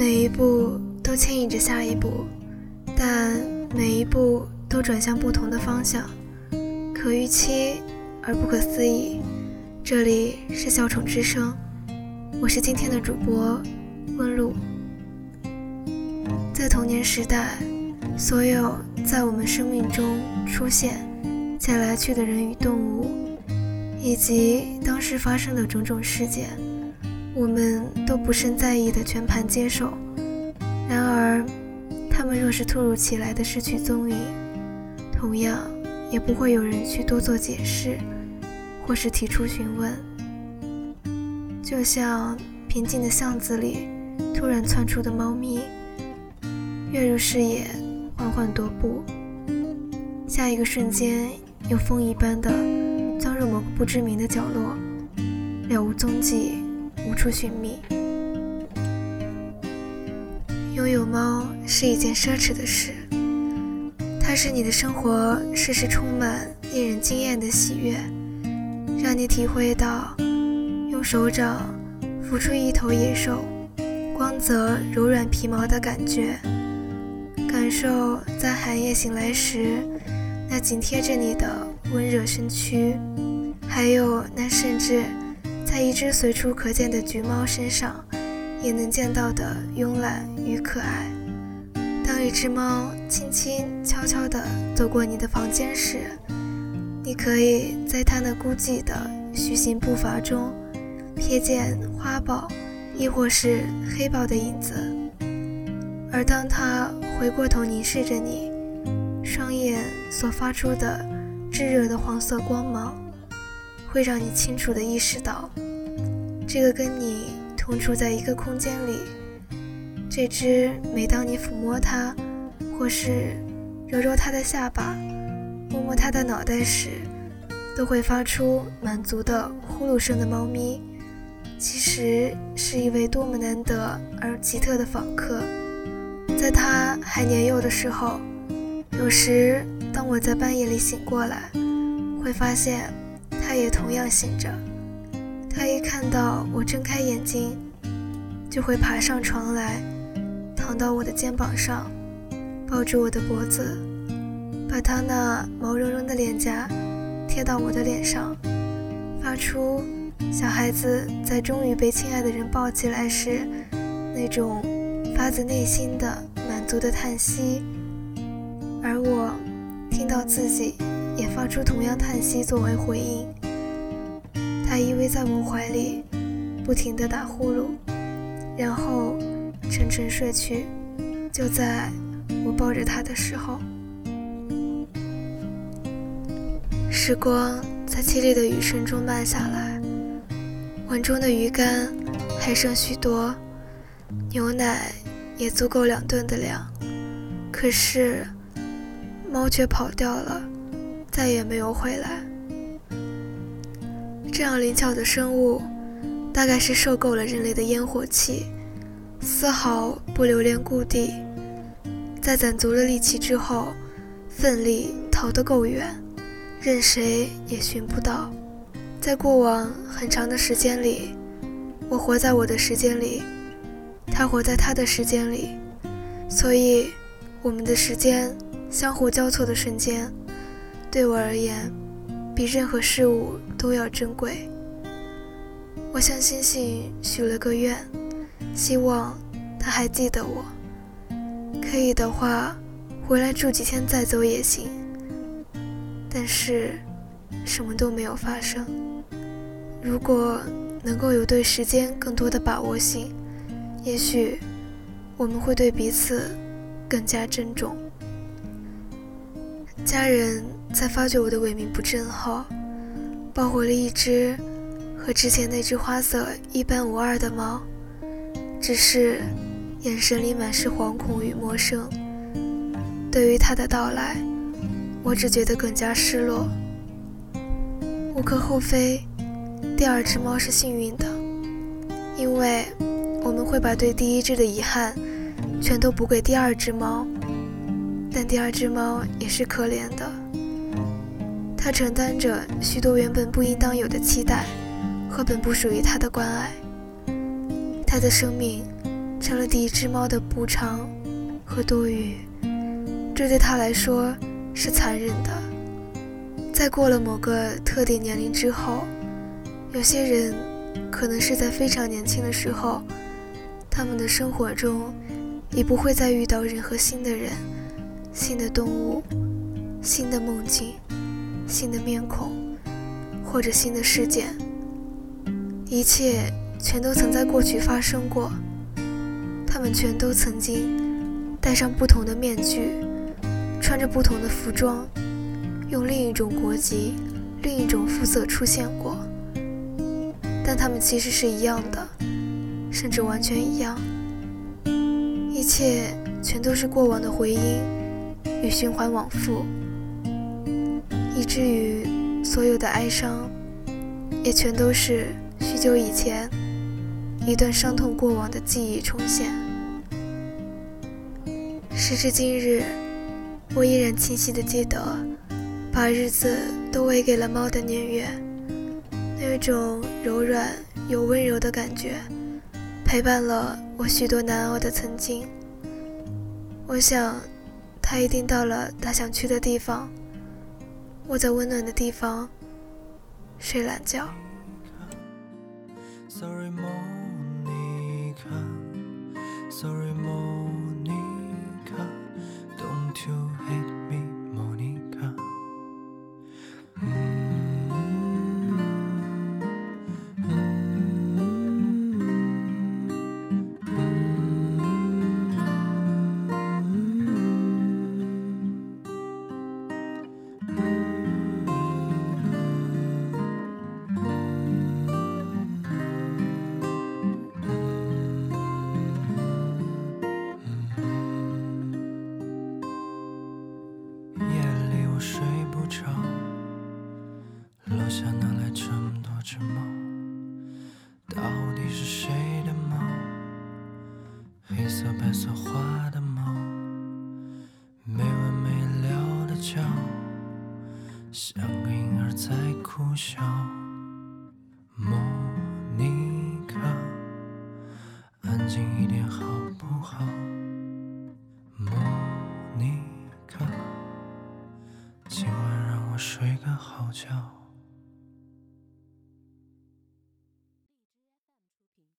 每一步都牵引着下一步，但每一步都转向不同的方向，可预期而不可思议。这里是小宠之声，我是今天的主播温露。在童年时代，所有在我们生命中出现且来去的人与动物，以及当时发生的种种事件。我们都不甚在意的全盘接受，然而，他们若是突如其来的失去踪影，同样也不会有人去多做解释，或是提出询问。就像平静的巷子里突然窜出的猫咪，跃入视野，缓缓踱步，下一个瞬间又风一般的钻入某个不知名的角落，了无踪迹。无处寻觅。拥有猫是一件奢侈的事，它使你的生活时时充满令人惊艳的喜悦，让你体会到用手掌抚出一头野兽光泽柔软皮毛的感觉，感受在寒夜醒来时那紧贴着你的温热身躯，还有那甚至。在一只随处可见的橘猫身上，也能见到的慵懒与可爱。当一只猫轻轻悄悄地走过你的房间时，你可以在它那孤寂的徐行步伐中，瞥见花豹，亦或是黑豹的影子。而当它回过头凝视着你，双眼所发出的炙热的黄色光芒。会让你清楚地意识到，这个跟你同处在一个空间里，这只每当你抚摸它，或是揉揉它的下巴，摸摸它的脑袋时，都会发出满足的呼噜声的猫咪，其实是一位多么难得而奇特的访客。在它还年幼的时候，有时当我在半夜里醒过来，会发现。他也同样醒着，他一看到我睁开眼睛，就会爬上床来，躺到我的肩膀上，抱住我的脖子，把他那毛茸茸的脸颊贴到我的脸上，发出小孩子在终于被亲爱的人抱起来时那种发自内心的满足的叹息，而我听到自己也发出同样叹息作为回应。他依偎在我怀里，不停地打呼噜，然后沉沉睡去。就在我抱着他的时候，时光在凄厉的雨声中慢下来，碗中的鱼干还剩许多，牛奶也足够两顿的量。可是猫却跑掉了，再也没有回来。这样灵巧的生物，大概是受够了人类的烟火气，丝毫不留恋故地。在攒足了力气之后，奋力逃得够远，任谁也寻不到。在过往很长的时间里，我活在我的时间里，他活在他的时间里，所以我们的时间相互交错的瞬间，对我而言。比任何事物都要珍贵。我向星星许了个愿，希望他还记得我。可以的话，回来住几天再走也行。但是，什么都没有发生。如果能够有对时间更多的把握性，也许我们会对彼此更加珍重。家人。在发觉我的萎靡不振后，抱回了一只和之前那只花色一般无二的猫，只是眼神里满是惶恐与陌生。对于它的到来，我只觉得更加失落。无可厚非，第二只猫是幸运的，因为我们会把对第一只的遗憾全都补给第二只猫，但第二只猫也是可怜的。他承担着许多原本不应当有的期待和本不属于他的关爱。他的生命成了第一只猫的补偿和多余，这对他来说是残忍的。在过了某个特定年龄之后，有些人可能是在非常年轻的时候，他们的生活中已不会再遇到任何新的人、新的动物、新的梦境、新的面孔或者新的事件，一切全都曾在过去发生过。他们全都曾经戴上不同的面具，穿着不同的服装，用另一种国籍、另一种肤色出现过，但他们其实是一样的，甚至完全一样。一切全都是过往的回音与循环往复，以至于所有的哀伤也全都是许久以前。一段伤痛过往的记忆重现。时至今日，我依然清晰的记得，把日子都喂给了猫的年月，那种柔软又温柔的感觉，陪伴了我许多难熬的曾经。我想，它一定到了它想去的地方，我在温暖的地方睡懒觉。Sorry, Monica, don't 色白色花的猫，没完没了的叫，像个婴儿在哭笑。莫妮卡，安静一点好不好？莫妮卡，今晚让我睡个好觉。